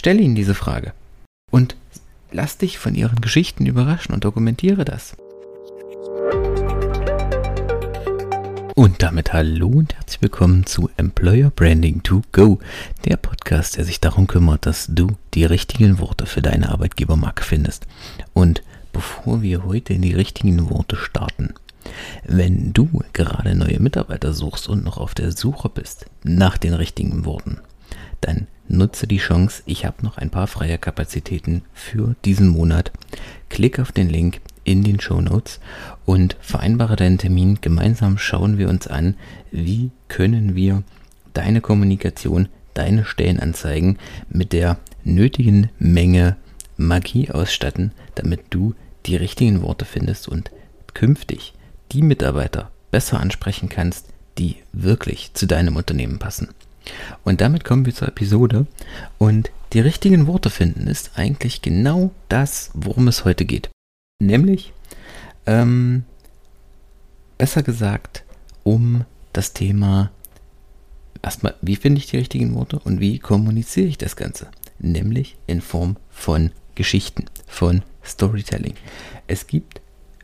Stell ihnen diese Frage. Und lass dich von ihren Geschichten überraschen und dokumentiere das. Und damit hallo und herzlich willkommen zu Employer Branding to Go, der Podcast, der sich darum kümmert, dass du die richtigen Worte für deine Arbeitgebermarke findest. Und bevor wir heute in die richtigen Worte starten, wenn du gerade neue Mitarbeiter suchst und noch auf der Suche bist nach den richtigen Worten, dann nutze die Chance. Ich habe noch ein paar freie Kapazitäten für diesen Monat. Klick auf den Link in den Show Notes und vereinbare deinen Termin. Gemeinsam schauen wir uns an, wie können wir deine Kommunikation, deine Stellenanzeigen mit der nötigen Menge Magie ausstatten, damit du die richtigen Worte findest und künftig die Mitarbeiter besser ansprechen kannst, die wirklich zu deinem Unternehmen passen. Und damit kommen wir zur Episode. Und die richtigen Worte finden ist eigentlich genau das, worum es heute geht. Nämlich, ähm, besser gesagt, um das Thema, erstmal, wie finde ich die richtigen Worte und wie kommuniziere ich das Ganze? Nämlich in Form von Geschichten, von Storytelling. Es gibt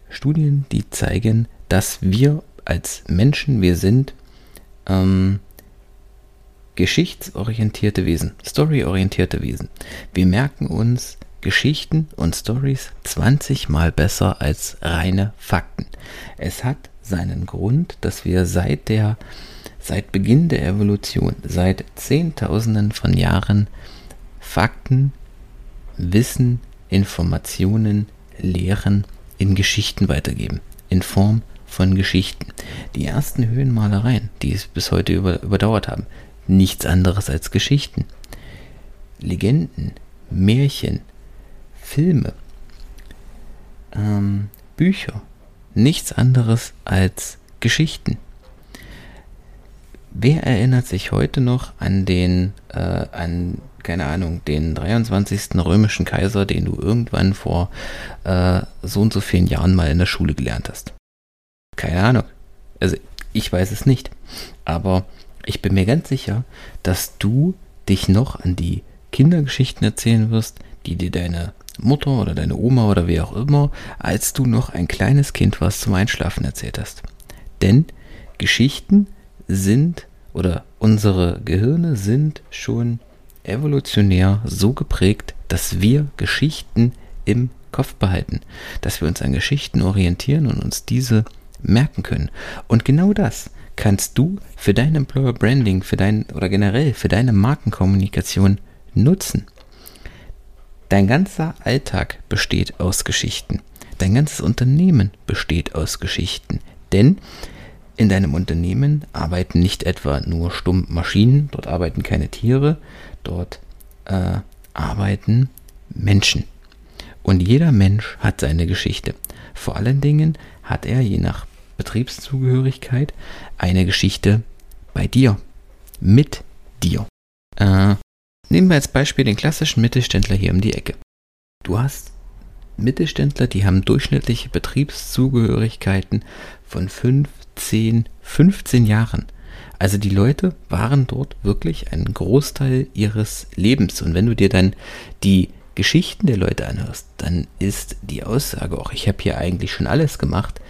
Studien, die zeigen, dass wir als Menschen, wir sind ähm, geschichtsorientierte Wesen, storyorientierte Wesen. Wir merken uns Geschichten und Stories 20 mal besser als reine Fakten. Es hat seinen Grund, dass wir seit der seit Beginn der Evolution, seit Zehntausenden von Jahren Fakten, Wissen, Informationen, Lehren in Geschichten weitergeben, in Form von Geschichten. Die ersten Höhenmalereien, die es bis heute über, überdauert haben, nichts anderes als Geschichten. Legenden, Märchen, Filme, ähm, Bücher, nichts anderes als Geschichten. Wer erinnert sich heute noch an den, äh, an, keine Ahnung, den 23. römischen Kaiser, den du irgendwann vor äh, so und so vielen Jahren mal in der Schule gelernt hast? Keine Ahnung. Also ich weiß es nicht. Aber ich bin mir ganz sicher, dass du dich noch an die Kindergeschichten erzählen wirst, die dir deine Mutter oder deine Oma oder wer auch immer, als du noch ein kleines Kind warst, zum Einschlafen erzählt hast. Denn Geschichten sind oder unsere Gehirne sind schon evolutionär so geprägt, dass wir Geschichten im Kopf behalten, dass wir uns an Geschichten orientieren und uns diese merken können. Und genau das kannst du für dein Employer Branding, für dein oder generell für deine Markenkommunikation nutzen. Dein ganzer Alltag besteht aus Geschichten. Dein ganzes Unternehmen besteht aus Geschichten. Denn in deinem Unternehmen arbeiten nicht etwa nur stumm Maschinen, dort arbeiten keine Tiere, dort äh, arbeiten Menschen. Und jeder Mensch hat seine Geschichte. Vor allen Dingen hat er je nach Betriebszugehörigkeit eine Geschichte bei dir, mit dir. Äh, nehmen wir als Beispiel den klassischen Mittelständler hier um die Ecke. Du hast Mittelständler, die haben durchschnittliche Betriebszugehörigkeiten von 5, 10, 15 Jahren. Also die Leute waren dort wirklich einen Großteil ihres Lebens. Und wenn du dir dann die Geschichten der Leute anhörst, dann ist die Aussage auch, ich habe hier eigentlich schon alles gemacht,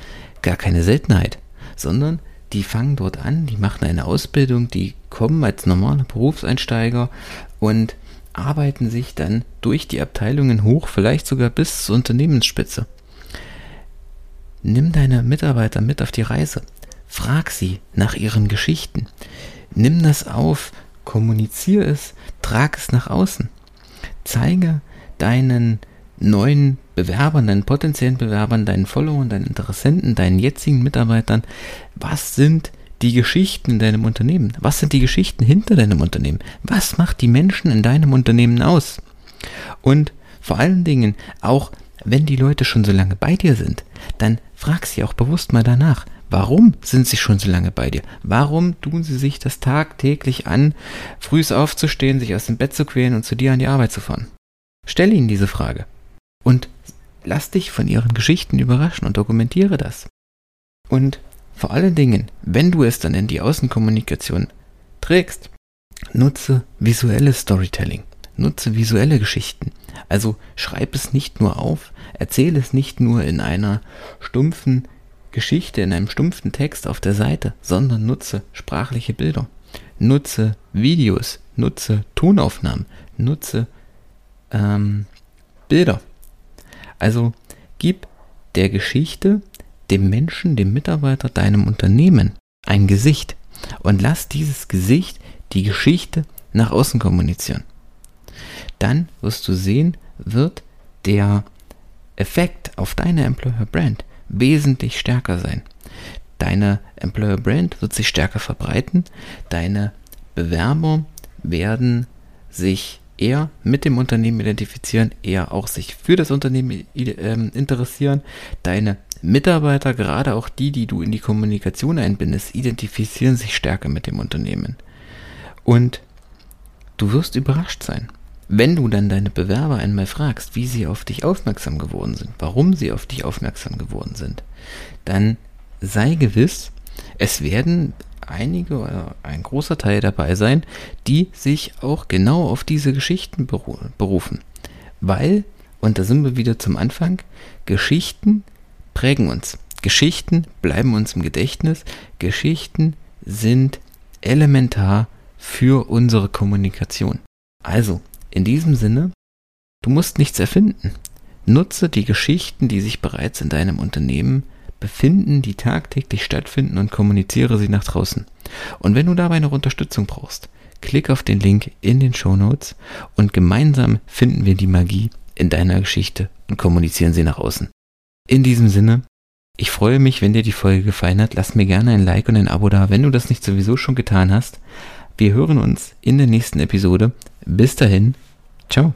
gar keine Seltenheit, sondern die fangen dort an, die machen eine Ausbildung, die kommen als normale Berufseinsteiger und arbeiten sich dann durch die Abteilungen hoch, vielleicht sogar bis zur Unternehmensspitze. Nimm deine Mitarbeiter mit auf die Reise. Frag sie nach ihren Geschichten. Nimm das auf, kommuniziere es, trag es nach außen. Zeige deinen neuen Bewerbern, deinen potenziellen Bewerbern, deinen Followern, deinen Interessenten, deinen jetzigen Mitarbeitern, was sind die Geschichten in deinem Unternehmen? Was sind die Geschichten hinter deinem Unternehmen? Was macht die Menschen in deinem Unternehmen aus? Und vor allen Dingen, auch wenn die Leute schon so lange bei dir sind, dann frag sie auch bewusst mal danach. Warum sind sie schon so lange bei dir? Warum tun sie sich das tagtäglich an, früh aufzustehen, sich aus dem Bett zu quälen und zu dir an die Arbeit zu fahren? Stell ihnen diese Frage. Und lass dich von ihren Geschichten überraschen und dokumentiere das. Und vor allen Dingen, wenn du es dann in die Außenkommunikation trägst, nutze visuelles Storytelling. nutze visuelle Geschichten. Also schreib es nicht nur auf, erzähle es nicht nur in einer stumpfen Geschichte, in einem stumpfen Text auf der Seite, sondern nutze sprachliche Bilder, nutze Videos, nutze Tonaufnahmen, nutze ähm, Bilder. Also gib der Geschichte, dem Menschen, dem Mitarbeiter, deinem Unternehmen ein Gesicht und lass dieses Gesicht die Geschichte nach außen kommunizieren. Dann wirst du sehen, wird der Effekt auf deine Employer Brand wesentlich stärker sein. Deine Employer Brand wird sich stärker verbreiten, deine Bewerber werden sich eher mit dem Unternehmen identifizieren, eher auch sich für das Unternehmen ähm, interessieren. Deine Mitarbeiter, gerade auch die, die du in die Kommunikation einbindest, identifizieren sich stärker mit dem Unternehmen. Und du wirst überrascht sein, wenn du dann deine Bewerber einmal fragst, wie sie auf dich aufmerksam geworden sind, warum sie auf dich aufmerksam geworden sind, dann sei gewiss, es werden einige oder ein großer Teil dabei sein, die sich auch genau auf diese Geschichten berufen. Weil, und da sind wir wieder zum Anfang, Geschichten prägen uns. Geschichten bleiben uns im Gedächtnis. Geschichten sind elementar für unsere Kommunikation. Also, in diesem Sinne, du musst nichts erfinden. Nutze die Geschichten, die sich bereits in deinem Unternehmen befinden, die tagtäglich stattfinden und kommuniziere sie nach draußen. Und wenn du dabei noch Unterstützung brauchst, klick auf den Link in den Show Notes und gemeinsam finden wir die Magie in deiner Geschichte und kommunizieren sie nach außen. In diesem Sinne, ich freue mich, wenn dir die Folge gefallen hat. Lass mir gerne ein Like und ein Abo da, wenn du das nicht sowieso schon getan hast. Wir hören uns in der nächsten Episode. Bis dahin, ciao.